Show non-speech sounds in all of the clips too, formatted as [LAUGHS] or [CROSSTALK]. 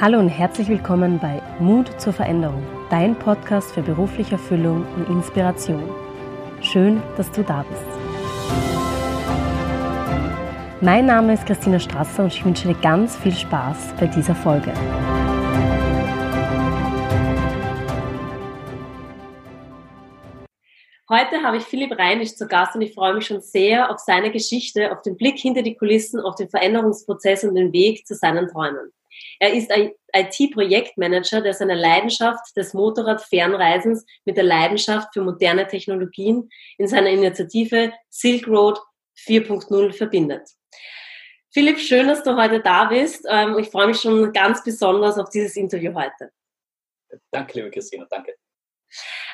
Hallo und herzlich willkommen bei Mut zur Veränderung, dein Podcast für berufliche Erfüllung und Inspiration. Schön, dass du da bist. Mein Name ist Christina Strasser und ich wünsche dir ganz viel Spaß bei dieser Folge. Heute habe ich Philipp Reinisch zu Gast und ich freue mich schon sehr auf seine Geschichte, auf den Blick hinter die Kulissen, auf den Veränderungsprozess und den Weg zu seinen Träumen. Er ist ein IT-Projektmanager, der seine Leidenschaft des Motorradfernreisens mit der Leidenschaft für moderne Technologien in seiner Initiative Silk Road 4.0 verbindet. Philipp, schön, dass du heute da bist. Ähm, ich freue mich schon ganz besonders auf dieses Interview heute. Danke, liebe Christina, danke.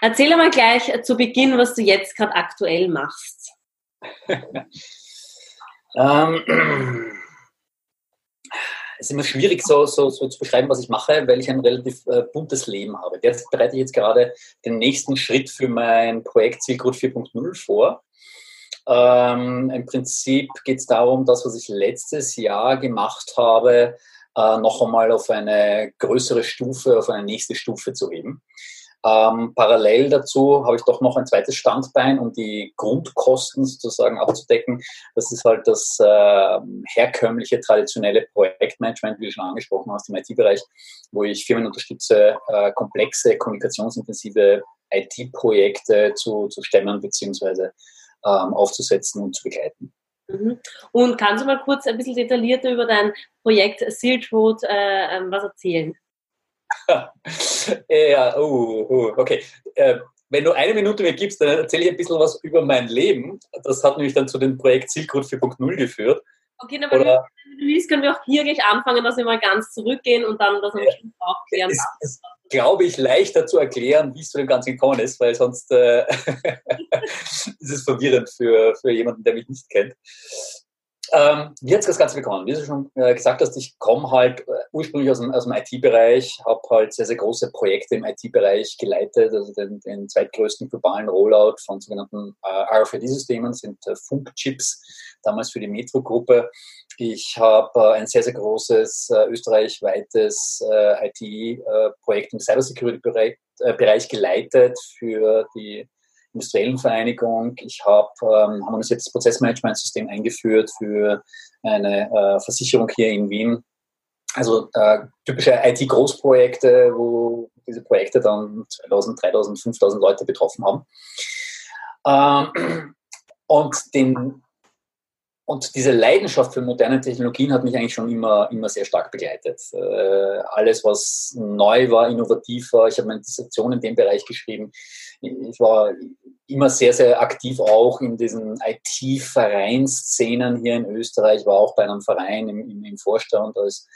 Erzähl mal gleich zu Beginn, was du jetzt gerade aktuell machst. [LAUGHS] ähm, es ist immer schwierig, so, so, so, zu beschreiben, was ich mache, weil ich ein relativ äh, buntes Leben habe. Derzeit bereite ich jetzt gerade den nächsten Schritt für mein Projekt Zielgrut 4.0 vor. Ähm, Im Prinzip geht es darum, das, was ich letztes Jahr gemacht habe, äh, noch einmal auf eine größere Stufe, auf eine nächste Stufe zu heben. Ähm, parallel dazu habe ich doch noch ein zweites Standbein, um die Grundkosten sozusagen abzudecken. Das ist halt das äh, herkömmliche, traditionelle Projektmanagement, wie du schon angesprochen hast, im IT-Bereich, wo ich Firmen unterstütze, äh, komplexe, kommunikationsintensive IT-Projekte zu, zu stemmen bzw. Ähm, aufzusetzen und zu begleiten. Mhm. Und kannst du mal kurz ein bisschen detaillierter über dein Projekt Silk Road äh, ähm, was erzählen? [LAUGHS] ja, oh, oh, okay. Äh, wenn du eine Minute mir gibst, dann erzähle ich ein bisschen was über mein Leben. Das hat nämlich dann zu dem Projekt Zielgrund 4.0 geführt. Okay, aber Oder, wenn du willst, können wir auch hier gleich anfangen, dass wir mal ganz zurückgehen und dann das am Schluss auch klären. Es ist, glaube ich, leichter zu erklären, wie es zu dem Ganzen gekommen ist, weil sonst äh, [LAUGHS] ist es verwirrend für, für jemanden, der mich nicht kennt. Ähm, wie hat das Ganze begonnen? Wie du schon äh, gesagt hast, ich komme halt äh, ursprünglich aus dem, aus dem IT-Bereich, habe halt sehr, sehr große Projekte im IT-Bereich geleitet, also den, den zweitgrößten globalen Rollout von sogenannten äh, RFID-Systemen, sind äh, Funkchips, damals für die Metro-Gruppe. Ich habe äh, ein sehr, sehr großes äh, österreichweites IT-Projekt im Cybersecurity-Bereich geleitet für die industriellen Vereinigung. Ich habe ähm, harmonisiertes Prozessmanagementsystem eingeführt für eine äh, Versicherung hier in Wien. Also äh, typische IT-Großprojekte, wo diese Projekte dann 2000, 3000, 5000 Leute betroffen haben. Ähm, und den und diese Leidenschaft für moderne Technologien hat mich eigentlich schon immer, immer sehr stark begleitet. Äh, alles, was neu war, innovativ war. Ich habe meine Dissertation in dem Bereich geschrieben. Ich war immer sehr, sehr aktiv auch in diesen IT-Vereinsszenen hier in Österreich, war auch bei einem Verein im, im, im Vorstand als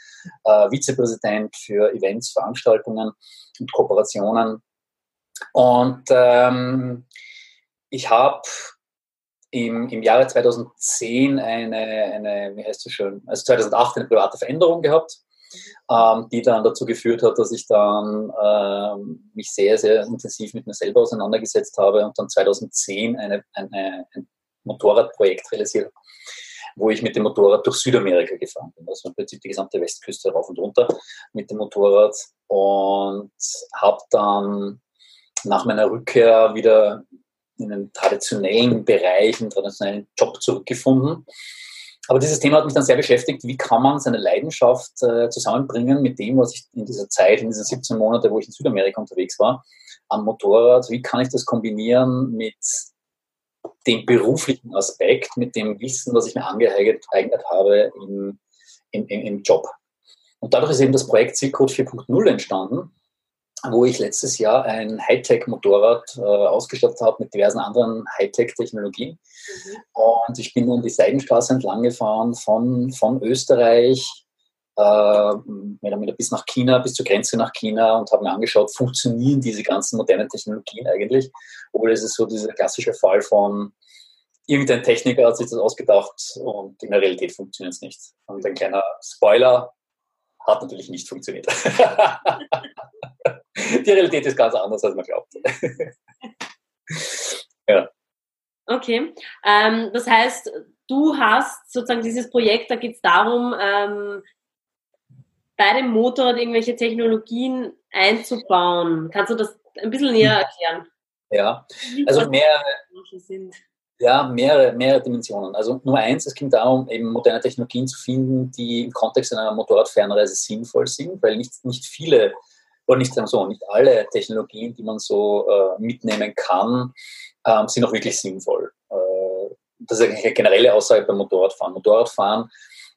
äh, Vizepräsident für Events, Veranstaltungen und Kooperationen. Und ähm, ich habe im, im Jahre 2010 eine, eine, wie heißt das schon, also 2008 eine private Veränderung gehabt, ähm, die dann dazu geführt hat, dass ich dann ähm, mich sehr, sehr intensiv mit mir selber auseinandergesetzt habe und dann 2010 eine, eine, ein Motorradprojekt realisiert wo ich mit dem Motorrad durch Südamerika gefahren bin. Also im Prinzip die gesamte Westküste rauf und runter mit dem Motorrad und habe dann nach meiner Rückkehr wieder in den traditionellen Bereich, einen traditionellen Job zurückgefunden. Aber dieses Thema hat mich dann sehr beschäftigt. Wie kann man seine Leidenschaft äh, zusammenbringen mit dem, was ich in dieser Zeit, in diesen 17 Monate, wo ich in Südamerika unterwegs war, am Motorrad, wie kann ich das kombinieren mit dem beruflichen Aspekt, mit dem Wissen, was ich mir angeeignet habe im, im, im Job. Und dadurch ist eben das Projekt Silkcode 4.0 entstanden, wo ich letztes Jahr ein Hightech-Motorrad äh, ausgestattet habe mit diversen anderen Hightech-Technologien. Mhm. Und ich bin dann die Seidenstraße entlang gefahren von, von Österreich äh, bis nach China, bis zur Grenze nach China und habe mir angeschaut, funktionieren diese ganzen modernen Technologien eigentlich? Oder ist es so dieser klassische Fall von irgendein Techniker hat sich das ausgedacht und in der Realität funktioniert es nicht. Und ein kleiner Spoiler, hat natürlich nicht funktioniert. [LAUGHS] Die Realität ist ganz anders, als man glaubt. [LAUGHS] ja. Okay, ähm, das heißt, du hast sozusagen dieses Projekt, da geht es darum, ähm, bei dem Motorrad irgendwelche Technologien einzubauen. Kannst du das ein bisschen näher erklären? Ja, also mehrere, ja, mehrere, mehrere Dimensionen. Also Nummer eins, es ging darum, eben moderne Technologien zu finden, die im Kontext einer Motorradfernreise sinnvoll sind, weil nicht, nicht viele, oder nicht so, nicht alle Technologien, die man so äh, mitnehmen kann, ähm, sind auch wirklich sinnvoll. Äh, das ist eine generelle Aussage beim Motorradfahren. Motorradfahren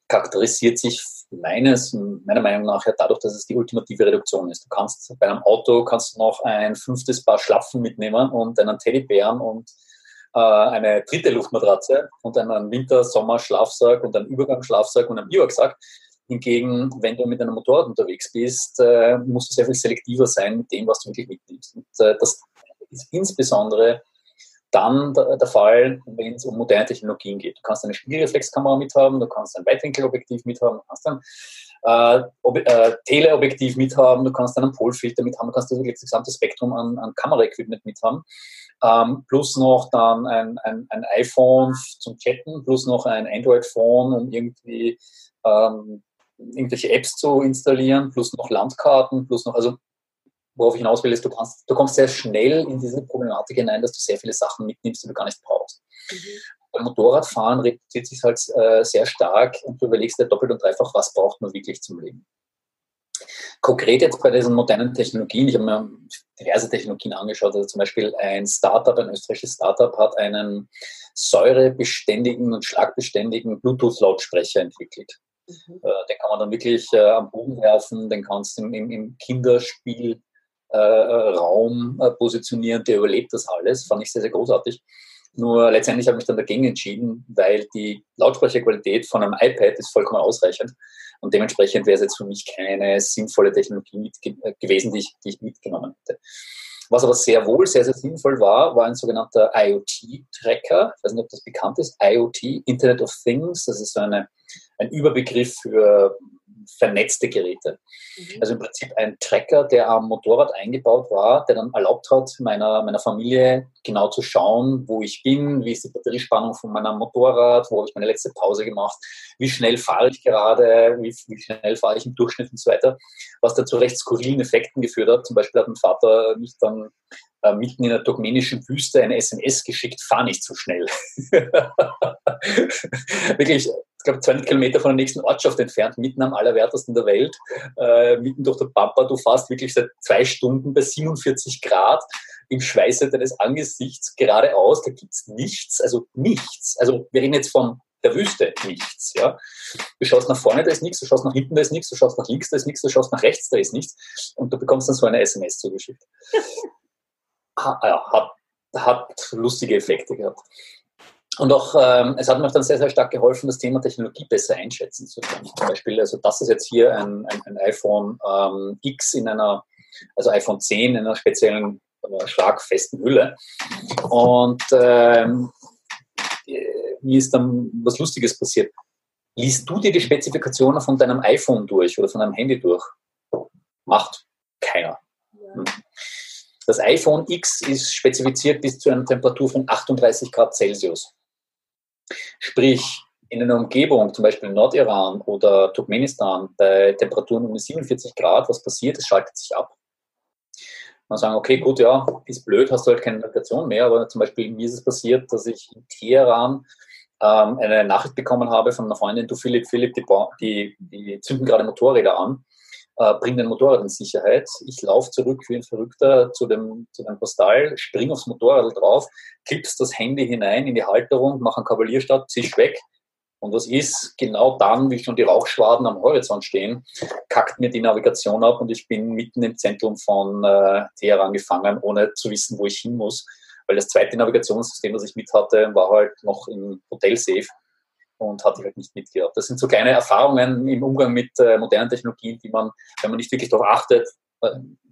charakterisiert sich meines, meiner Meinung nach ja dadurch, dass es die ultimative Reduktion ist. Du kannst bei einem Auto kannst noch ein fünftes Paar Schlapfen mitnehmen und einen Teddybären und äh, eine dritte Luftmatratze und einen Winter-Sommer-Schlafsack und einen Übergangsschlafsack und einen Biwaksack. Hingegen, wenn du mit einem Motorrad unterwegs bist, äh, musst du sehr viel selektiver sein mit dem, was du wirklich mitnimmst. Und äh, das ist insbesondere dann der, Fall, wenn es um moderne Technologien geht. Du kannst eine Spiegelreflexkamera mithaben, du kannst ein Weitwinkelobjektiv mithaben, du kannst ein äh, äh, Teleobjektiv mithaben, du kannst einen Polfilter mithaben, du kannst das, das gesamte Spektrum an, an Kameraequipment mithaben. Ähm, plus noch dann ein, ein, ein, iPhone zum Chatten, plus noch ein Android-Phone, um irgendwie ähm, irgendwelche Apps zu installieren, plus noch Landkarten, plus noch, also worauf ich hinaus will, ist, du, kannst, du kommst sehr schnell in diese Problematik hinein, dass du sehr viele Sachen mitnimmst, die du gar nicht brauchst. Mhm. Beim Motorradfahren reduziert sich halt äh, sehr stark und du überlegst dir doppelt und dreifach, was braucht man wirklich zum Leben. Konkret jetzt bei diesen modernen Technologien, ich habe mir diverse Technologien angeschaut, also zum Beispiel ein Startup, ein österreichisches Startup hat einen säurebeständigen und schlagbeständigen Bluetooth-Lautsprecher entwickelt. Mhm. Äh, den kann man dann wirklich äh, am Boden werfen, den kannst du im, im Kinderspiel äh, Raum äh, positionieren, der überlebt das alles. Fand ich sehr, sehr großartig. Nur letztendlich habe ich mich dann dagegen entschieden, weil die Lautsprecherqualität von einem iPad ist vollkommen ausreichend. Und dementsprechend wäre es jetzt für mich keine sinnvolle Technologie äh, gewesen, die ich, die ich mitgenommen hätte. Was aber sehr wohl sehr, sehr sinnvoll war, war ein sogenannter IoT-Tracker. Ich weiß nicht, ob das bekannt ist. IoT, Internet of Things. Das ist so eine, ein Überbegriff für vernetzte Geräte. Mhm. Also im Prinzip ein Tracker, der am Motorrad eingebaut war, der dann erlaubt hat, meiner, meiner Familie genau zu schauen, wo ich bin, wie ist die Batteriespannung von meinem Motorrad, wo habe ich meine letzte Pause gemacht, wie schnell fahre ich gerade, wie, wie schnell fahre ich im Durchschnitt und so weiter, was dazu recht skurrilen Effekten geführt hat. Zum Beispiel hat mein Vater mich dann äh, mitten in der turkmenischen Wüste eine SMS geschickt, fahr nicht so schnell. [LAUGHS] Wirklich, ich glaube, 200 Kilometer von der nächsten Ortschaft entfernt, mitten am allerwertesten der Welt, äh, mitten durch der Pampa. Du fährst wirklich seit zwei Stunden bei 47 Grad im Schweiße deines Angesichts geradeaus. Da gibt's nichts, also nichts. Also wir reden jetzt von der Wüste nichts. Ja? Du schaust nach vorne, da ist nichts, du schaust nach hinten, da ist nichts, du schaust nach links, da ist nichts, du schaust nach rechts, da ist nichts. Und du bekommst dann so eine SMS zugeschickt. Hat, hat lustige Effekte gehabt. Und auch, ähm, es hat mir dann sehr, sehr stark geholfen, das Thema Technologie besser einschätzen zu können. Zum Beispiel, also das ist jetzt hier ein, ein, ein iPhone ähm, X in einer, also iPhone 10 in einer speziellen äh, schlagfesten Hülle. Und ähm, mir ist dann was Lustiges passiert. Liest du dir die Spezifikationen von deinem iPhone durch oder von deinem Handy durch? Macht keiner. Ja. Das iPhone X ist spezifiziert bis zu einer Temperatur von 38 Grad Celsius. Sprich, in einer Umgebung, zum Beispiel Nordiran oder Turkmenistan, bei Temperaturen um 47 Grad, was passiert? Es schaltet sich ab. Man sagen, okay, gut, ja, ist blöd, hast du halt keine Navigation mehr, aber zum Beispiel mir ist es passiert, dass ich in Teheran ähm, eine Nachricht bekommen habe von einer Freundin, du Philipp, Philipp, die, die, die zünden gerade Motorräder an äh, bring den Motorrad in Sicherheit. Ich laufe zurück wie ein Verrückter zu dem, zu dem Postal, spring aufs Motorrad drauf, klippst das Handy hinein in die Halterung, mach einen Kavalierstart, ziehst weg. Und was ist? Genau dann, wie schon die Rauchschwaden am Horizont stehen, kackt mir die Navigation ab und ich bin mitten im Zentrum von äh, Teheran gefangen, ohne zu wissen, wo ich hin muss. Weil das zweite Navigationssystem, das ich mit hatte, war halt noch im Hotel safe und hatte ich halt nicht mitgehabt. Das sind so kleine Erfahrungen im Umgang mit äh, modernen Technologien, die man, wenn man nicht wirklich darauf achtet, äh,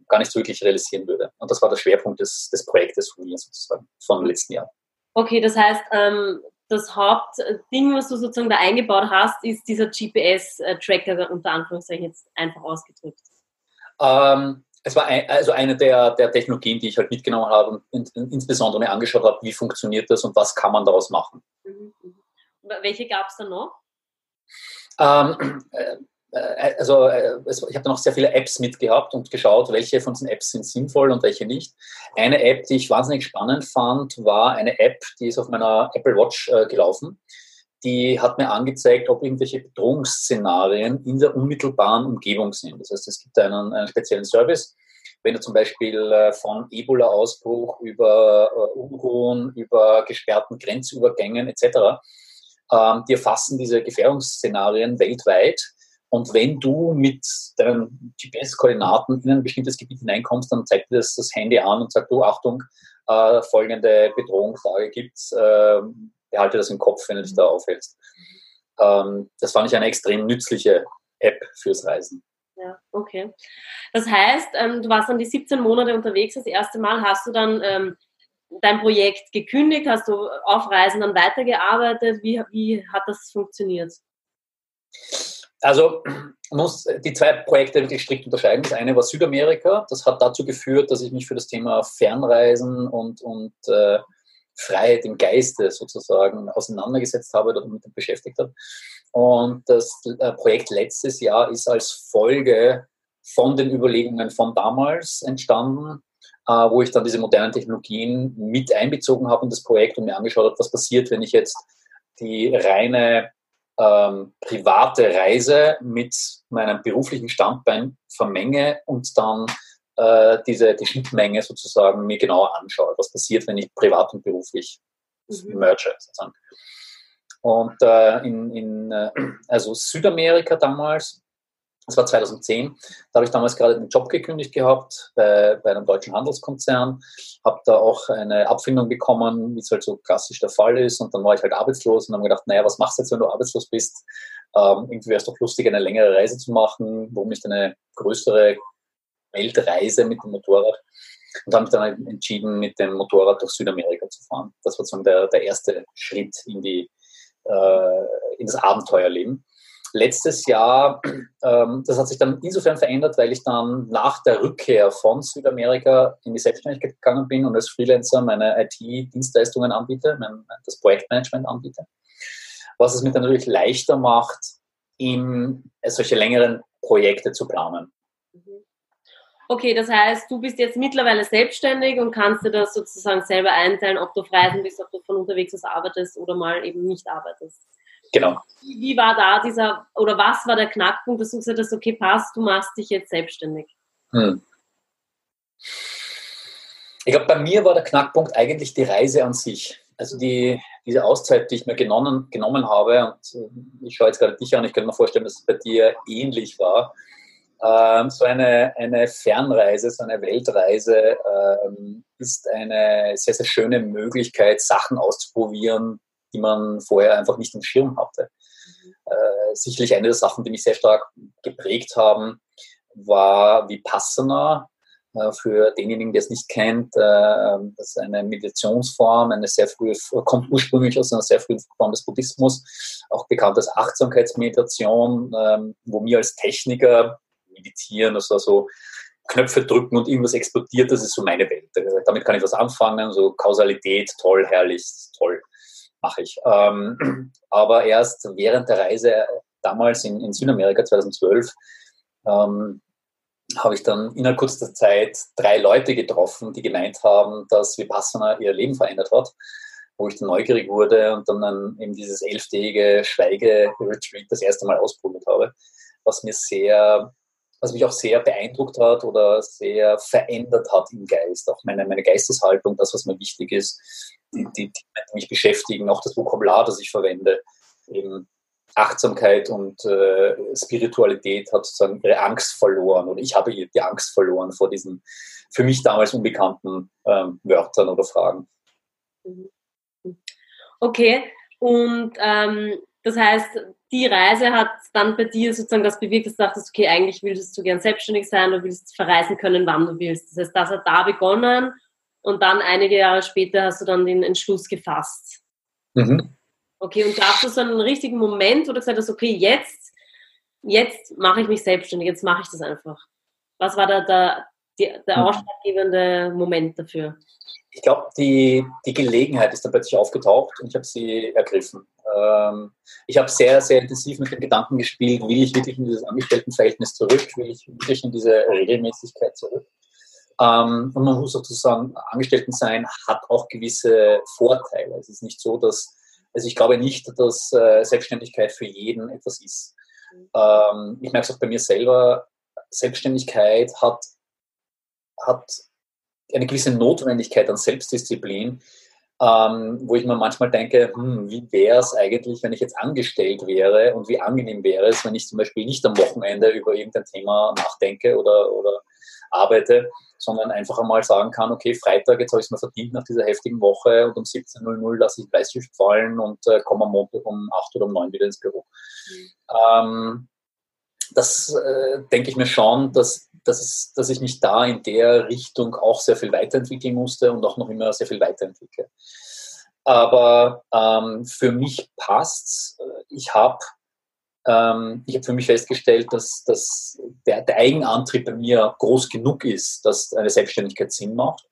gar nicht so wirklich realisieren würde. Und das war der Schwerpunkt des, des Projektes von mir sozusagen, vom letzten Jahr. Okay, das heißt, ähm, das Hauptding, was du sozusagen da eingebaut hast, ist dieser GPS-Tracker, unter Anführungszeichen jetzt einfach ausgedrückt. Ähm, es war ein, also eine der, der Technologien, die ich halt mitgenommen habe und insbesondere mir angeschaut habe, wie funktioniert das und was kann man daraus machen. Mhm. Welche gab es da noch? Ähm, äh, äh, also äh, ich habe da noch sehr viele Apps mitgehabt und geschaut, welche von diesen Apps sind sinnvoll und welche nicht. Eine App, die ich wahnsinnig spannend fand, war eine App, die ist auf meiner Apple Watch äh, gelaufen. Die hat mir angezeigt, ob irgendwelche Bedrohungsszenarien in der unmittelbaren Umgebung sind. Das heißt, es gibt einen, einen speziellen Service, wenn du zum Beispiel äh, von Ebola-Ausbruch über äh, Unruhen, über gesperrten Grenzübergängen etc., ähm, die erfassen diese Gefährdungsszenarien weltweit. Und wenn du mit deinen GPS-Koordinaten in ein bestimmtes Gebiet hineinkommst, dann zeigt dir das, das Handy an und sagt, du, Achtung, äh, folgende Bedrohungslage gibt es, äh, behalte das im Kopf, wenn du dich da aufhältst. Ähm, das fand ich eine extrem nützliche App fürs Reisen. Ja, okay. Das heißt, ähm, du warst dann die 17 Monate unterwegs das erste Mal. Hast du dann ähm, dein Projekt gekündigt? Hast du auf Reisen dann weitergearbeitet? Wie, wie hat das funktioniert? Also muss die zwei Projekte wirklich strikt unterscheiden. Das eine war Südamerika. Das hat dazu geführt, dass ich mich für das Thema Fernreisen und, und äh, Freiheit im Geiste sozusagen auseinandergesetzt habe oder damit beschäftigt habe. Und das äh, Projekt letztes Jahr ist als Folge von den Überlegungen von damals entstanden, wo ich dann diese modernen Technologien mit einbezogen habe in das Projekt und mir angeschaut habe, was passiert, wenn ich jetzt die reine ähm, private Reise mit meinem beruflichen Standbein vermenge und dann äh, diese die Schnittmenge sozusagen mir genauer anschaue. Was passiert, wenn ich privat und beruflich mhm. merge sozusagen. Und äh, in, in äh, also Südamerika damals, das war 2010, da habe ich damals gerade den Job gekündigt gehabt bei, bei einem deutschen Handelskonzern, habe da auch eine Abfindung bekommen, wie es halt so klassisch der Fall ist. Und dann war ich halt arbeitslos und habe gedacht, naja, was machst du jetzt, wenn du arbeitslos bist? Ähm, irgendwie wäre es doch lustig, eine längere Reise zu machen. Warum nicht eine größere Weltreise mit dem Motorrad? Und habe mich dann entschieden, mit dem Motorrad durch Südamerika zu fahren. Das war sozusagen der, der erste Schritt in die äh, in das Abenteuerleben. Letztes Jahr, ähm, das hat sich dann insofern verändert, weil ich dann nach der Rückkehr von Südamerika in die Selbstständigkeit gegangen bin und als Freelancer meine IT-Dienstleistungen anbiete, mein, das Projektmanagement anbiete. Was es mir dann natürlich leichter macht, in solche längeren Projekte zu planen. Okay, das heißt, du bist jetzt mittlerweile selbstständig und kannst dir das sozusagen selber einteilen, ob du auf Reisen bist, ob du von unterwegs aus arbeitest oder mal eben nicht arbeitest. Genau. Wie war da dieser, oder was war der Knackpunkt, dass du gesagt hast, okay, passt, du machst dich jetzt selbstständig? Hm. Ich glaube, bei mir war der Knackpunkt eigentlich die Reise an sich. Also die, diese Auszeit, die ich mir genommen, genommen habe, und äh, ich schaue jetzt gerade dich an, ich könnte mir vorstellen, dass es bei dir ähnlich war ähm, so eine, eine Fernreise, so eine Weltreise ähm, ist eine sehr, sehr schöne Möglichkeit, Sachen auszuprobieren, die man vorher einfach nicht im Schirm hatte. Äh, sicherlich eine der Sachen, die mich sehr stark geprägt haben, war Vipassana. Äh, für denjenigen, der es nicht kennt, äh, das ist eine Meditationsform, eine sehr frühe, kommt ursprünglich aus einer sehr frühen Form des Buddhismus, auch bekannt als Achtsamkeitsmeditation, ähm, wo mir als Techniker meditieren, das war so Knöpfe drücken und irgendwas explodiert, das ist so meine Welt. Damit kann ich was anfangen, so Kausalität, toll, herrlich, toll, mache ich. Ähm, aber erst während der Reise damals in, in Südamerika 2012 ähm, habe ich dann innerhalb kurzer Zeit drei Leute getroffen, die gemeint haben, dass Vipassana ihr Leben verändert hat, wo ich dann neugierig wurde und dann, dann eben dieses elftägige Schweige-Retreat das erste Mal ausprobiert habe, was mir sehr was mich auch sehr beeindruckt hat oder sehr verändert hat im Geist. Auch meine, meine Geisteshaltung, das, was mir wichtig ist, die, die, die mich beschäftigen, auch das Vokabular, das ich verwende. Eben Achtsamkeit und äh, Spiritualität hat sozusagen ihre Angst verloren oder ich habe die Angst verloren vor diesen für mich damals unbekannten ähm, Wörtern oder Fragen. Mhm. Okay, und ähm, das heißt, die Reise hat dann bei dir sozusagen das bewirkt, dass du dachtest, okay, eigentlich willst du gern selbstständig sein, du willst verreisen können, wann du willst. Das heißt, das hat da begonnen und dann einige Jahre später hast du dann den Entschluss gefasst. Mhm. Okay, und gab es so einen richtigen Moment, wo du gesagt hast, okay, jetzt, jetzt mache ich mich selbstständig, jetzt mache ich das einfach. Was war da der, der, der mhm. ausschlaggebende Moment dafür? ich glaube, die, die Gelegenheit ist dann plötzlich aufgetaucht und ich habe sie ergriffen. Ähm, ich habe sehr, sehr intensiv mit dem Gedanken gespielt, will ich wirklich in dieses Angestelltenverhältnis zurück, will ich wirklich in diese Regelmäßigkeit zurück. Ähm, und man muss sozusagen, Angestellten sein hat auch gewisse Vorteile. Es ist nicht so, dass, also ich glaube nicht, dass äh, Selbstständigkeit für jeden etwas ist. Ähm, ich merke es auch bei mir selber, Selbstständigkeit hat, hat eine gewisse Notwendigkeit an Selbstdisziplin, ähm, wo ich mir manchmal denke, hm, wie wäre es eigentlich, wenn ich jetzt angestellt wäre und wie angenehm wäre es, wenn ich zum Beispiel nicht am Wochenende über irgendein Thema nachdenke oder, oder arbeite, sondern einfach einmal sagen kann, okay, Freitag, jetzt habe ich es mir verdient nach dieser heftigen Woche und um 17.00 lasse ich Bleistift fallen und äh, komme am Montag um 8 oder um 9 wieder ins Büro. Mhm. Ähm, das äh, denke ich mir schon, dass, dass, es, dass ich mich da in der Richtung auch sehr viel weiterentwickeln musste und auch noch immer sehr viel weiterentwickle. Aber ähm, für mich passt Ich habe ähm, ich habe für mich festgestellt, dass, dass der, der, Eigenantrieb bei mir groß genug ist, dass eine Selbstständigkeit Sinn macht.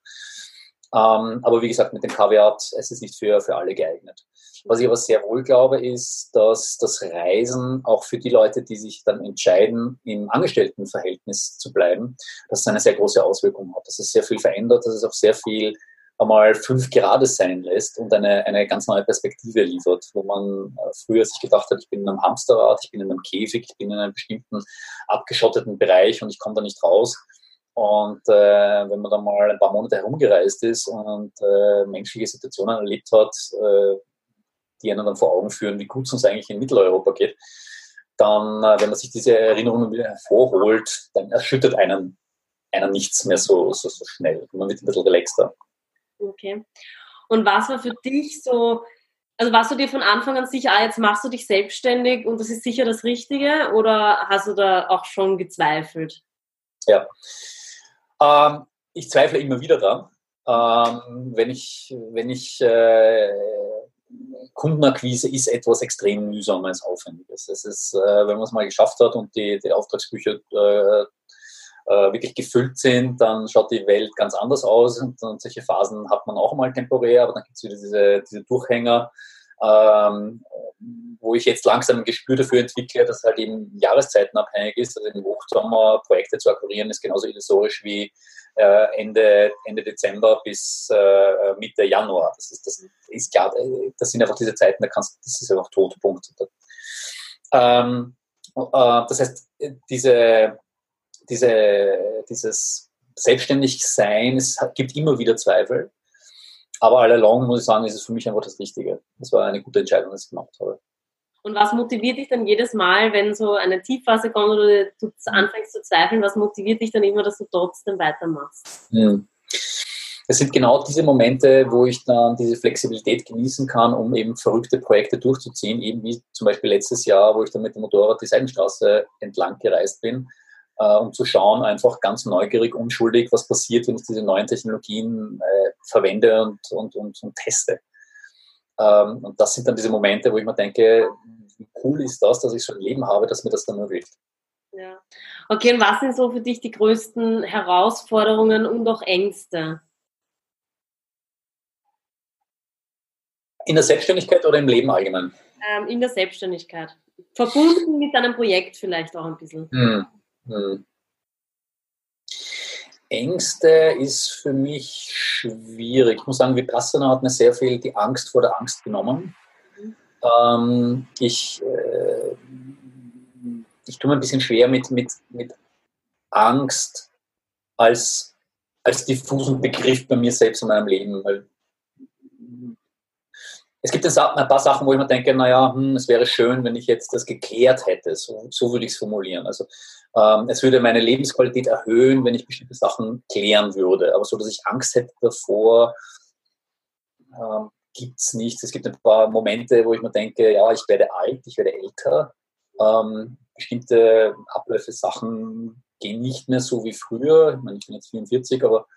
Ähm, aber wie gesagt, mit dem Kaviar, es ist nicht für, für alle geeignet. Was ich aber sehr wohl glaube, ist, dass das Reisen auch für die Leute, die sich dann entscheiden, im Angestelltenverhältnis zu bleiben, dass es eine sehr große Auswirkung hat, dass es sehr viel verändert, dass es auch sehr viel einmal fünf Grade sein lässt und eine, eine ganz neue Perspektive liefert, wo man äh, früher sich gedacht hat, ich bin in einem Hamsterrad, ich bin in einem Käfig, ich bin in einem bestimmten abgeschotteten Bereich und ich komme da nicht raus. Und äh, wenn man dann mal ein paar Monate herumgereist ist und äh, menschliche Situationen erlebt hat, äh, die einen dann vor Augen führen, wie gut es uns eigentlich in Mitteleuropa geht, dann, äh, wenn man sich diese Erinnerungen wieder hervorholt, dann erschüttert einen, einen nichts mehr so, so, so schnell. Man wird ein bisschen relaxter. Okay. Und was war für dich so, also warst du dir von Anfang an sicher, ah, jetzt machst du dich selbstständig und das ist sicher das Richtige oder hast du da auch schon gezweifelt? Ja, ähm, ich zweifle immer wieder dran. Ähm, wenn ich, wenn ich äh, Kundenakquise ist etwas extrem mühsames, aufwendiges. Es ist, äh, wenn man es mal geschafft hat und die, die Auftragsbücher äh, äh, wirklich gefüllt sind, dann schaut die Welt ganz anders aus und, und solche Phasen hat man auch mal temporär, aber dann gibt es wieder diese, diese Durchhänger, ähm, wo ich jetzt langsam ein Gespür dafür entwickle, dass halt eben Jahreszeiten abhängig ist. Also im Hochsommer Projekte zu akquirieren ist genauso illusorisch wie äh, Ende, Ende Dezember bis äh, Mitte Januar. Das ist, das ist klar, das sind einfach diese Zeiten, da kannst, das ist einfach Todpunkt. Ähm, äh, das heißt, diese, diese, dieses Selbstständigsein, es gibt immer wieder Zweifel. Aber all along muss ich sagen, ist es für mich einfach das Richtige. Das war eine gute Entscheidung, dass ich gemacht habe. Und was motiviert dich dann jedes Mal, wenn so eine Tiefphase kommt oder du anfängst zu zweifeln, was motiviert dich dann immer, dass du trotzdem weitermachst? Hm. Es sind genau diese Momente, wo ich dann diese Flexibilität genießen kann, um eben verrückte Projekte durchzuziehen, eben wie zum Beispiel letztes Jahr, wo ich dann mit dem Motorrad die Seidenstraße entlang gereist bin äh, um zu schauen, einfach ganz neugierig, unschuldig, was passiert, wenn ich diese neuen Technologien äh, verwende und, und, und, und teste. Ähm, und das sind dann diese Momente, wo ich mir denke, wie cool ist das, dass ich so ein Leben habe, das mir das dann ermöglicht. Ja. Okay, und was sind so für dich die größten Herausforderungen und auch Ängste? In der Selbstständigkeit oder im Leben allgemein? Ähm, in der Selbstständigkeit. Verbunden mit deinem Projekt vielleicht auch ein bisschen. Hm. Hm. Ängste ist für mich schwierig. Ich muss sagen, Vipassana hat mir sehr viel die Angst vor der Angst genommen. Ähm, ich, äh, ich tue mir ein bisschen schwer mit, mit, mit Angst als, als diffusen Begriff bei mir selbst in meinem Leben. Weil es gibt ein paar Sachen, wo ich mir denke, naja, hm, es wäre schön, wenn ich jetzt das geklärt hätte. So, so würde ich es formulieren. Also ähm, es würde meine Lebensqualität erhöhen, wenn ich bestimmte Sachen klären würde. Aber so, dass ich Angst hätte davor, ähm, gibt es nichts. Es gibt ein paar Momente, wo ich mir denke, ja, ich werde alt, ich werde älter. Ähm, bestimmte Abläufe, Sachen gehen nicht mehr so wie früher. Ich meine, ich bin jetzt 44, aber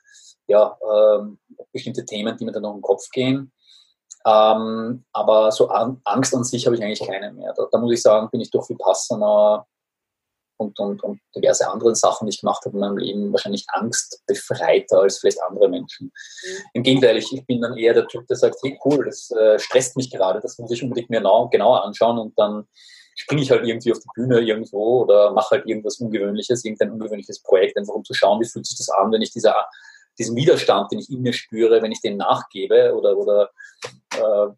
ja, ähm, bestimmte Themen, die mir dann noch im Kopf gehen. Ähm, aber so an, Angst an sich habe ich eigentlich keine mehr. Da, da, muss ich sagen, bin ich durch Vipassana und, und, und diverse andere Sachen, die ich gemacht habe in meinem Leben, wahrscheinlich angstbefreiter als vielleicht andere Menschen. Mhm. Im Gegenteil, ich, ich, bin dann eher der Typ, der sagt, hey cool, das äh, stresst mich gerade, das muss ich unbedingt mir genau, genauer anschauen und dann springe ich halt irgendwie auf die Bühne irgendwo oder mache halt irgendwas Ungewöhnliches, irgendein ungewöhnliches Projekt, einfach um zu schauen, wie fühlt sich das an, wenn ich dieser, diesen Widerstand, den ich in mir spüre, wenn ich den nachgebe oder, oder äh,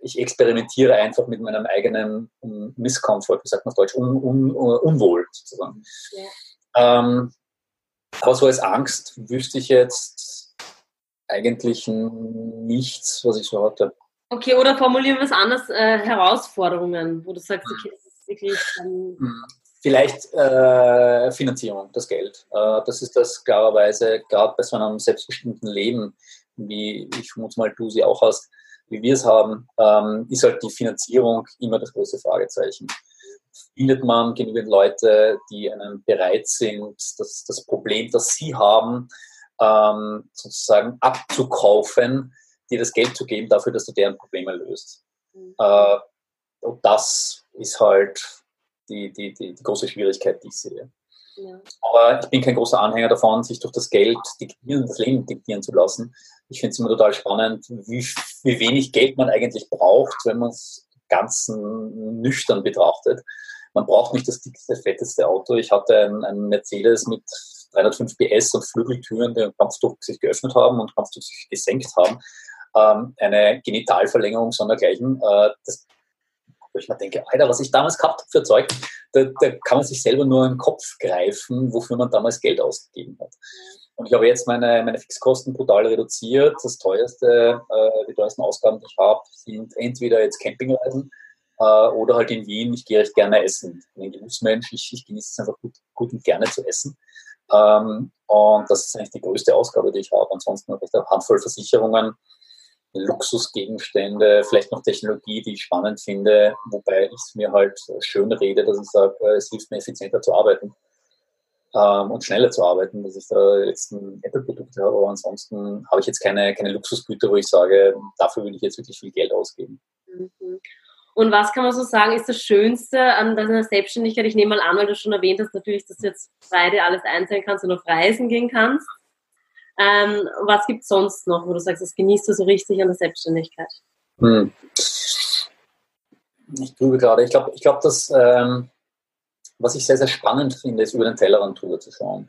ich experimentiere einfach mit meinem eigenen Misskomfort, wie sagt man auf Deutsch, un, un, Unwohl sozusagen. Ja. Ähm, aber so als Angst wüsste ich jetzt eigentlich nichts, was ich so hatte. Okay, oder formulieren wir es anders, äh, Herausforderungen, wo du sagst, okay, das ist wirklich... Ähm Vielleicht äh, Finanzierung, das Geld. Äh, das ist das klarerweise, gerade bei so einem selbstbestimmten Leben, wie ich vermute mal du sie auch hast, wie wir es haben, ähm, ist halt die Finanzierung immer das große Fragezeichen. Findet man genügend Leute, die einem bereit sind, das, das Problem, das sie haben, ähm, sozusagen abzukaufen, dir das Geld zu geben dafür, dass du deren Probleme löst. Mhm. Äh, und das ist halt die, die, die, die große Schwierigkeit, die ich sehe. Ja. Aber ich bin kein großer Anhänger davon, sich durch das Geld diktieren, das Leben diktieren zu lassen. Ich finde es immer total spannend, wie, wie wenig Geld man eigentlich braucht, wenn man es ganz nüchtern betrachtet. Man braucht nicht das dickste, fetteste Auto. Ich hatte einen, Mercedes mit 305 PS und Flügeltüren, die Kampfdruck sich geöffnet haben und Kampfdruck sich gesenkt haben. Ähm, eine Genitalverlängerung sondergleichen. Äh, das wo ich mir denke, Alter, was ich damals gehabt habe für Zeug, da, da, kann man sich selber nur den Kopf greifen, wofür man damals Geld ausgegeben hat. Und ich habe jetzt meine, meine Fixkosten brutal reduziert. Das teuerste, äh, die teuersten Ausgaben, die ich habe, sind entweder jetzt Campingreisen äh, oder halt in Wien. Ich gehe recht gerne essen. Ich bin ein Genussmensch, ich, ich genieße es einfach gut, gut und gerne zu essen. Ähm, und das ist eigentlich die größte Ausgabe, die ich habe. Ansonsten habe ich eine Handvoll Versicherungen, Luxusgegenstände, vielleicht noch Technologie, die ich spannend finde, wobei ich es mir halt schön rede, dass ich sage, äh, es hilft mir effizienter zu arbeiten ähm, und schneller zu arbeiten, dass ich da jetzt ein Apple-Produkt habe, aber ansonsten habe ich jetzt keine, keine Luxusgüter, wo ich sage, dafür will ich jetzt wirklich viel Geld ausgeben. Mhm. Und was kann man so sagen, ist das Schönste an deiner Selbstständigkeit? Ich nehme mal an, weil du schon erwähnt hast, natürlich, dass du jetzt Friday alles einsehen kannst und auf Reisen gehen kannst. Ähm, was gibt es sonst noch, wo du sagst, das genießt du so richtig an der Selbstständigkeit? Hm. Ich grübe gerade. Ich glaube, ich glaub, dass ähm, was ich sehr, sehr spannend finde, ist über den Tellerrand drüber zu schauen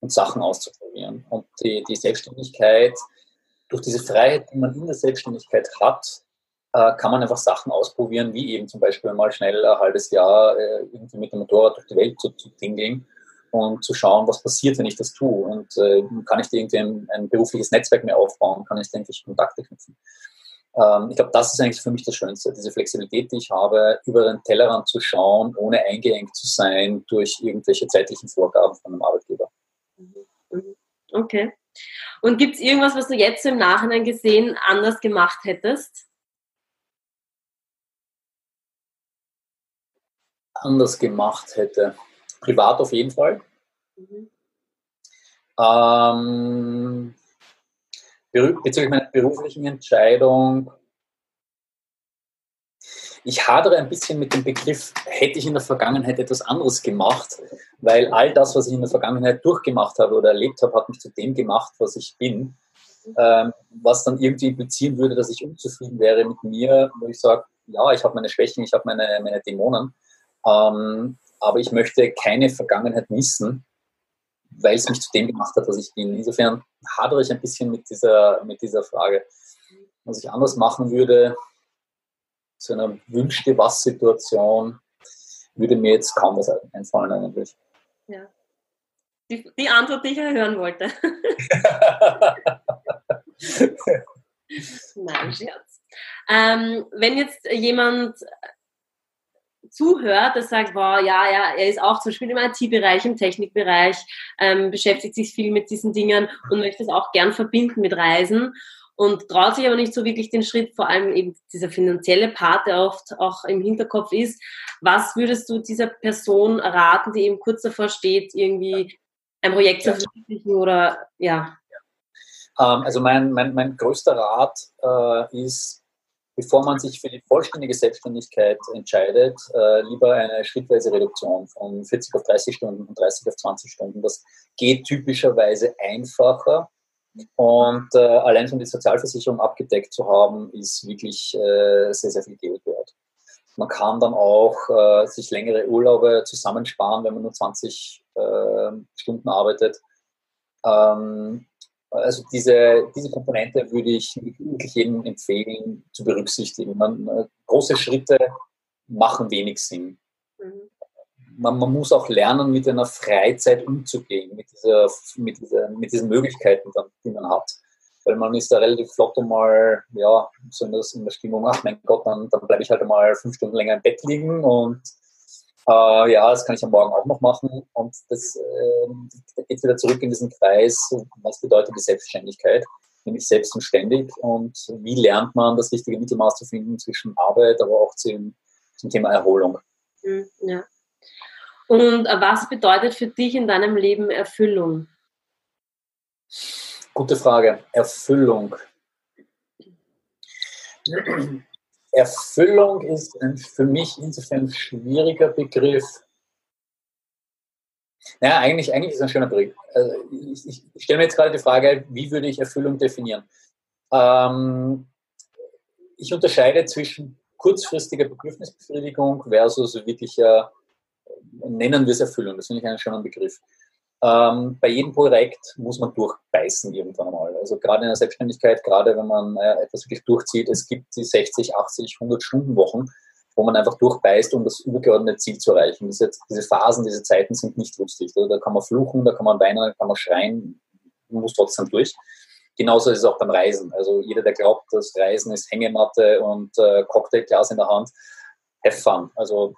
und Sachen auszuprobieren. Und die, die Selbstständigkeit, durch diese Freiheit, die man in der Selbstständigkeit hat, äh, kann man einfach Sachen ausprobieren, wie eben zum Beispiel mal schnell ein halbes Jahr äh, irgendwie mit dem Motorrad durch die Welt zu, zu dingeln und zu schauen, was passiert, wenn ich das tue. Und äh, kann ich da irgendwie ein, ein, berufliches Netzwerk mehr aufbauen, kann ich da endlich Kontakte knüpfen. Ähm, ich glaube, das ist eigentlich für mich das Schönste, diese Flexibilität, die ich habe, über den Tellerrand zu schauen, ohne eingeengt zu sein durch irgendwelche zeitlichen Vorgaben von einem Arbeitgeber. Mhm. Okay. Und gibt es irgendwas, was du jetzt im Nachhinein gesehen anders gemacht hättest? Anders gemacht hätte privat auf jeden Fall. Mhm. Ähm, bezüglich meiner beruflichen Entscheidung, ich hadere ein bisschen mit dem Begriff, hätte ich in der Vergangenheit etwas anderes gemacht, weil all das, was ich in der Vergangenheit durchgemacht habe oder erlebt habe, hat mich zu dem gemacht, was ich bin. Ähm, was dann irgendwie implizieren würde, dass ich unzufrieden wäre mit mir, wo ich sage, ja, ich habe meine Schwächen, ich habe meine, meine Dämonen. Ähm, aber ich möchte keine Vergangenheit missen, weil es mich zu dem gemacht hat, was ich bin. Insofern hadere ich ein bisschen mit dieser, mit dieser Frage. Was ich anders machen würde, zu einer wünschte was Situation, würde mir jetzt kaum was einfallen eigentlich. Ja. Die, die Antwort, die ich hören wollte. [LAUGHS] Nein, Scherz. Ähm, wenn jetzt jemand zuhört, das sagt, wow, ja, ja, er ist auch zum Beispiel im IT-Bereich, im Technikbereich, ähm, beschäftigt sich viel mit diesen Dingen und möchte es auch gern verbinden mit Reisen und traut sich aber nicht so wirklich den Schritt, vor allem eben dieser finanzielle Part, der oft auch im Hinterkopf ist. Was würdest du dieser Person raten, die eben kurz davor steht, irgendwie ein Projekt zu verwirklichen oder ja? Ähm, also mein, mein, mein größter Rat äh, ist, bevor man sich für die vollständige Selbstständigkeit entscheidet, äh, lieber eine schrittweise Reduktion von 40 auf 30 Stunden, von 30 auf 20 Stunden. Das geht typischerweise einfacher. Und äh, allein schon die Sozialversicherung abgedeckt zu haben, ist wirklich äh, sehr, sehr viel Geld wert. Man kann dann auch äh, sich längere Urlaube zusammensparen, wenn man nur 20 äh, Stunden arbeitet. Ähm, also diese, diese Komponente würde ich wirklich jedem empfehlen zu berücksichtigen. Man, große Schritte machen wenig Sinn. Mhm. Man, man, muss auch lernen, mit einer Freizeit umzugehen, mit, dieser, mit, dieser, mit diesen Möglichkeiten, die man hat. Weil man ist da relativ flott einmal, ja, so in, das, in der Stimmung, ach mein Gott, dann, dann bleibe ich halt einmal fünf Stunden länger im Bett liegen und äh, ja, das kann ich am Morgen auch noch machen. Und das äh, geht wieder zurück in diesen Kreis, was bedeutet die Selbstständigkeit, nämlich selbst und ständig. Und wie lernt man das richtige Mittelmaß zu finden zwischen Arbeit, aber auch zum, zum Thema Erholung. Hm, ja. Und was bedeutet für dich in deinem Leben Erfüllung? Gute Frage. Erfüllung. Erfüllung ist ein für mich insofern ein schwieriger Begriff. Ja, eigentlich, eigentlich ist es ein schöner Begriff. Also ich, ich, ich stelle mir jetzt gerade die Frage, wie würde ich Erfüllung definieren? Ähm, ich unterscheide zwischen kurzfristiger Bedürfnisbefriedigung versus wirklicher, nennen wir es Erfüllung. Das finde ich einen schönen Begriff. Ähm, bei jedem Projekt muss man durchbeißen irgendwann mal. Also gerade in der Selbstständigkeit, gerade wenn man äh, etwas wirklich durchzieht, es gibt die 60, 80, 100 Stunden Wochen, wo man einfach durchbeißt, um das übergeordnete Ziel zu erreichen. Diese, diese Phasen, diese Zeiten sind nicht lustig. Also da kann man fluchen, da kann man weinen, da kann man schreien, man muss trotzdem durch. Genauso ist es auch beim Reisen. Also jeder, der glaubt, das Reisen ist Hängematte und äh, Cocktailglas in der Hand, have fun. Also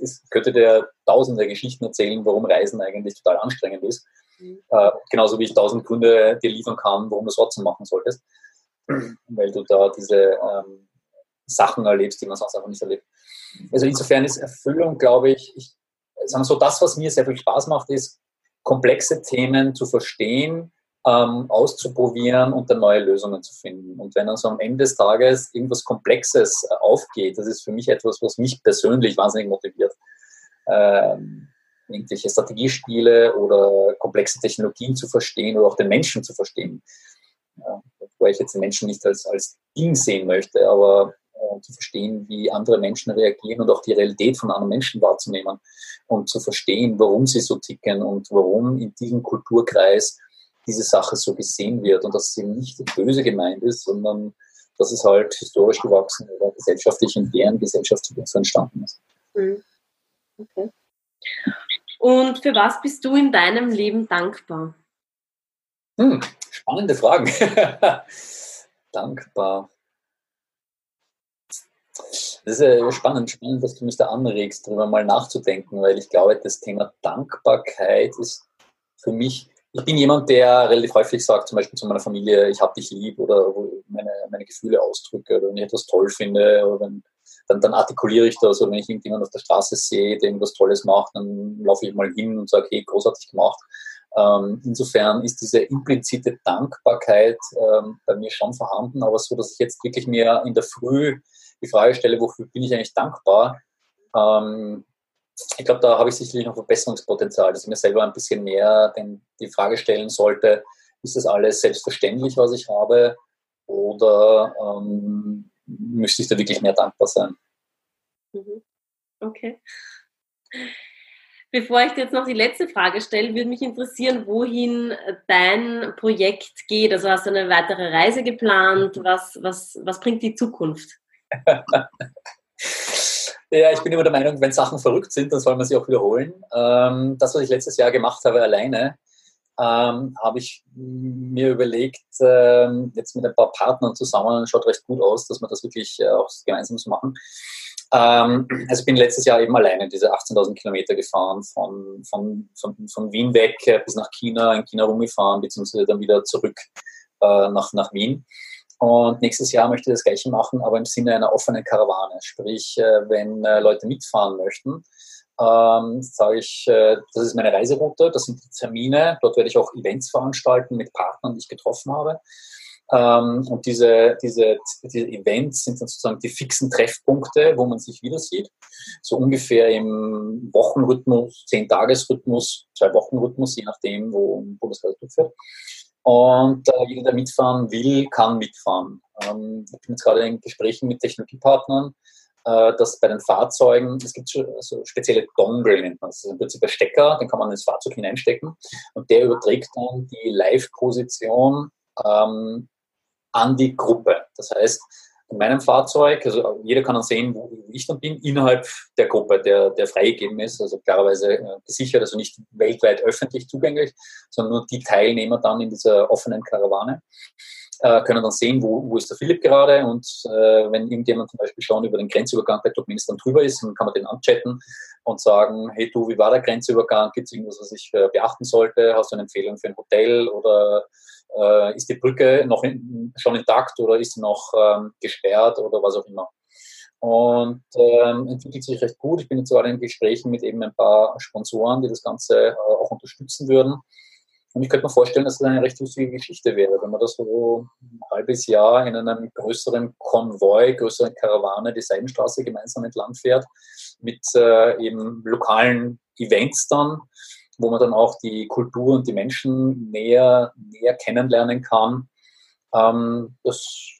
es könnte dir tausende Geschichten erzählen, warum Reisen eigentlich total anstrengend ist. Mhm. Äh, genauso wie ich tausend Gründe dir liefern kann, warum du es trotzdem machen solltest. [CLEARS THROAT] Weil du da diese ähm, Sachen erlebst, die man sonst einfach nicht erlebt. Also insofern ist Erfüllung, glaube ich, ich sagen so, das, was mir sehr viel Spaß macht, ist, komplexe Themen zu verstehen, ähm, auszuprobieren und dann neue Lösungen zu finden. Und wenn dann so am Ende des Tages irgendwas Komplexes äh, aufgeht, das ist für mich etwas, was mich persönlich wahnsinnig motiviert. Ähm, irgendwelche Strategiespiele oder komplexe Technologien zu verstehen oder auch den Menschen zu verstehen. Ja, wo ich jetzt den Menschen nicht als, als Ding sehen möchte, aber äh, zu verstehen, wie andere Menschen reagieren und auch die Realität von anderen Menschen wahrzunehmen und zu verstehen, warum sie so ticken und warum in diesem Kulturkreis diese Sache so gesehen wird und dass sie nicht böse gemeint ist, sondern dass es halt historisch gewachsen oder gesellschaftlich in deren Gesellschaft so entstanden ist. Mhm. Okay. Und für was bist du in deinem Leben dankbar? Hm, spannende Fragen. [LAUGHS] dankbar. Das ist äh, spannend, spannend, dass du mich da anregst, darüber mal nachzudenken, weil ich glaube, das Thema Dankbarkeit ist für mich ich bin jemand, der relativ häufig sagt, zum Beispiel zu meiner Familie, ich habe dich lieb oder meine, meine Gefühle ausdrücke oder wenn ich etwas toll finde oder wenn, dann, dann artikuliere ich das oder wenn ich irgendjemand auf der Straße sehe, der irgendwas Tolles macht, dann laufe ich mal hin und sage, hey, großartig gemacht. Ähm, insofern ist diese implizite Dankbarkeit ähm, bei mir schon vorhanden, aber so, dass ich jetzt wirklich mir in der Früh die Frage stelle, wofür bin ich eigentlich dankbar, ähm, ich glaube, da habe ich sicherlich noch Verbesserungspotenzial, dass ich mir selber ein bisschen mehr den, die Frage stellen sollte, ist das alles selbstverständlich, was ich habe, oder ähm, müsste ich da wirklich mehr dankbar sein? Mhm. Okay. Bevor ich dir jetzt noch die letzte Frage stelle, würde mich interessieren, wohin dein Projekt geht. Also hast du eine weitere Reise geplant? Was, was, was bringt die Zukunft? [LAUGHS] Ja, ich bin immer der Meinung, wenn Sachen verrückt sind, dann soll man sie auch wiederholen. Ähm, das, was ich letztes Jahr gemacht habe alleine, ähm, habe ich mir überlegt, ähm, jetzt mit ein paar Partnern zusammen, schaut recht gut aus, dass wir das wirklich äh, auch gemeinsam so machen. Ähm, also ich bin letztes Jahr eben alleine diese 18.000 Kilometer gefahren, von, von, von, von Wien weg äh, bis nach China, in China rumgefahren, beziehungsweise dann wieder zurück äh, nach, nach Wien. Und nächstes Jahr möchte ich das Gleiche machen, aber im Sinne einer offenen Karawane. Sprich, äh, wenn äh, Leute mitfahren möchten, ähm, sage ich, äh, das ist meine Reiseroute, das sind die Termine. Dort werde ich auch Events veranstalten mit Partnern, die ich getroffen habe. Ähm, und diese, diese, diese Events sind dann sozusagen die fixen Treffpunkte, wo man sich wieder sieht. So ungefähr im Wochenrhythmus, Zehn-Tages-Rhythmus, Zwei-Wochen-Rhythmus, je nachdem, wo, wo das gerade durchführt. Und äh, jeder, der mitfahren will, kann mitfahren. Ähm, ich bin jetzt gerade in Gesprächen mit Technologiepartnern, äh, dass bei den Fahrzeugen, es gibt so spezielle Dongle, nennt man das. ist im Prinzip ein Stecker, den kann man ins Fahrzeug hineinstecken und der überträgt dann die Live-Position ähm, an die Gruppe. Das heißt, meinem Fahrzeug, also jeder kann dann sehen, wo ich dann bin, innerhalb der Gruppe, der, der freigegeben ist, also klarerweise äh, gesichert, also nicht weltweit öffentlich zugänglich, sondern nur die Teilnehmer dann in dieser offenen Karawane äh, können dann sehen, wo, wo ist der Philipp gerade und äh, wenn irgendjemand zum Beispiel schon über den Grenzübergang bei Turkmenistan drüber ist, dann kann man den anchatten und sagen, hey du, wie war der Grenzübergang? Gibt es irgendwas, was ich äh, beachten sollte? Hast du eine Empfehlung für ein Hotel oder äh, ist die Brücke noch in, schon intakt oder ist sie noch ähm, gesperrt oder was auch immer. Und ähm, entwickelt sich recht gut. Ich bin jetzt gerade in Gesprächen mit eben ein paar Sponsoren, die das Ganze äh, auch unterstützen würden. Und ich könnte mir vorstellen, dass das eine recht lustige Geschichte wäre, wenn man das so ein halbes Jahr in einem größeren Konvoi, größeren Karawane die Seidenstraße gemeinsam entlang fährt, mit äh, eben lokalen Events dann, wo man dann auch die Kultur und die Menschen näher, näher kennenlernen kann. Ähm, das,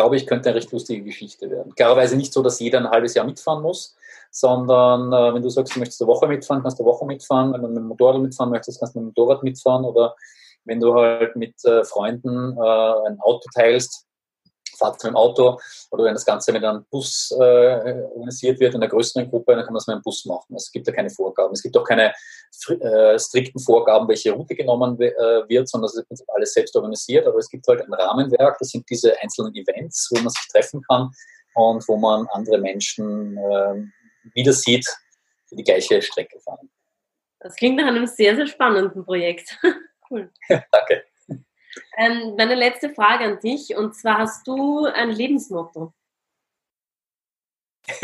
glaube ich, könnte eine recht lustige Geschichte werden. Klarerweise nicht so, dass jeder ein halbes Jahr mitfahren muss, sondern äh, wenn du sagst, du möchtest eine Woche mitfahren, kannst du eine Woche mitfahren. Wenn du mit dem Motorrad mitfahren möchtest, kannst du mit dem Motorrad mitfahren. Oder wenn du halt mit äh, Freunden äh, ein Auto teilst, fahrt mit dem Auto oder wenn das Ganze mit einem Bus äh, organisiert wird, in einer größeren Gruppe, dann kann man das mit einem Bus machen. Es gibt da keine Vorgaben. Es gibt auch keine äh, strikten Vorgaben, welche Route genommen äh, wird, sondern es ist alles selbst organisiert. Aber es gibt halt ein Rahmenwerk, das sind diese einzelnen Events, wo man sich treffen kann und wo man andere Menschen äh, wieder sieht, die die gleiche Strecke fahren. Das klingt nach einem sehr, sehr spannenden Projekt. [LAUGHS] cool. [LAUGHS] Danke. Ähm, meine letzte Frage an dich, und zwar hast du ein Lebensmotto? [LAUGHS]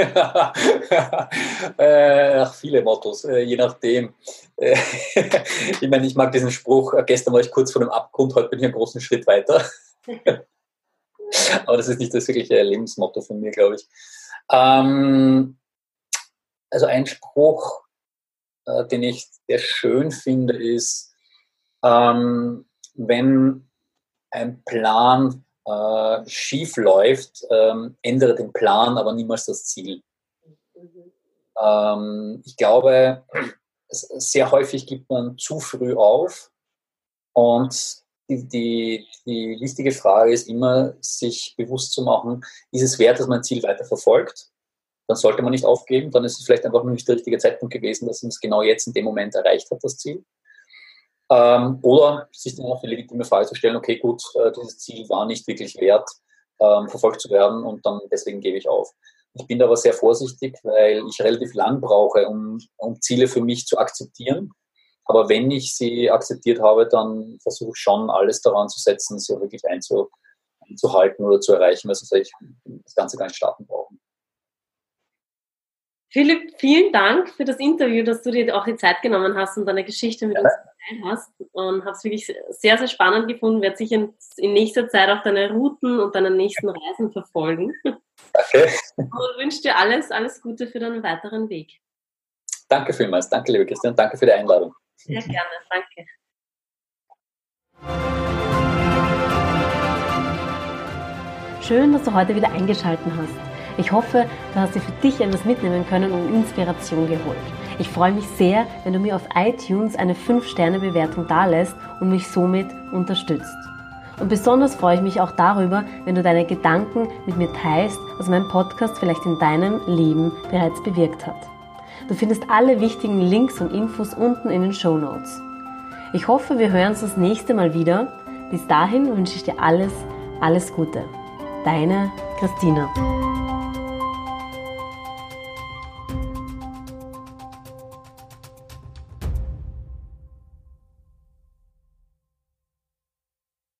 äh, ach, viele Mottos, äh, je nachdem. Äh, [LAUGHS] ich meine, ich mag diesen Spruch, äh, gestern war ich kurz vor dem Abgrund, heute bin ich einen großen Schritt weiter. [LAUGHS] Aber das ist nicht das wirkliche Lebensmotto von mir, glaube ich. Ähm, also ein Spruch, äh, den ich sehr schön finde, ist, ähm, wenn ein Plan äh, schief läuft, ähm, ändere den Plan, aber niemals das Ziel. Mhm. Ähm, ich glaube, sehr häufig gibt man zu früh auf und die, die, die wichtige Frage ist immer, sich bewusst zu machen, ist es wert, dass man ein Ziel weiter verfolgt? Dann sollte man nicht aufgeben, dann ist es vielleicht einfach nur nicht der richtige Zeitpunkt gewesen, dass man es genau jetzt in dem Moment erreicht hat, das Ziel. Ähm, oder sich dann auch die legitime Frage zu stellen, okay, gut, äh, dieses Ziel war nicht wirklich wert, ähm, verfolgt zu werden und dann deswegen gebe ich auf. Ich bin da aber sehr vorsichtig, weil ich relativ lang brauche, um, um Ziele für mich zu akzeptieren. Aber wenn ich sie akzeptiert habe, dann versuche ich schon alles daran zu setzen, sie wirklich einzu, einzuhalten oder zu erreichen, weil sonst ich das Ganze gar nicht starten brauchen. Philipp, vielen Dank für das Interview, dass du dir auch die Zeit genommen hast und deine Geschichte mit ja. uns geteilt hast. Und habe es wirklich sehr, sehr spannend gefunden. Werde sicher in, in, nächster Zeit auch deine Routen und deine nächsten Reisen verfolgen. Danke. Und wünsche dir alles, alles Gute für deinen weiteren Weg. Danke vielmals. Danke, liebe Christian. Danke für die Einladung. Sehr gerne. Danke. Schön, dass du heute wieder eingeschaltet hast. Ich hoffe, du hast dir für dich etwas mitnehmen können und Inspiration geholt. Ich freue mich sehr, wenn du mir auf iTunes eine 5-Sterne-Bewertung dalässt und mich somit unterstützt. Und besonders freue ich mich auch darüber, wenn du deine Gedanken mit mir teilst, was mein Podcast vielleicht in deinem Leben bereits bewirkt hat. Du findest alle wichtigen Links und Infos unten in den Show Notes. Ich hoffe, wir hören uns das nächste Mal wieder. Bis dahin wünsche ich dir alles, alles Gute. Deine Christina.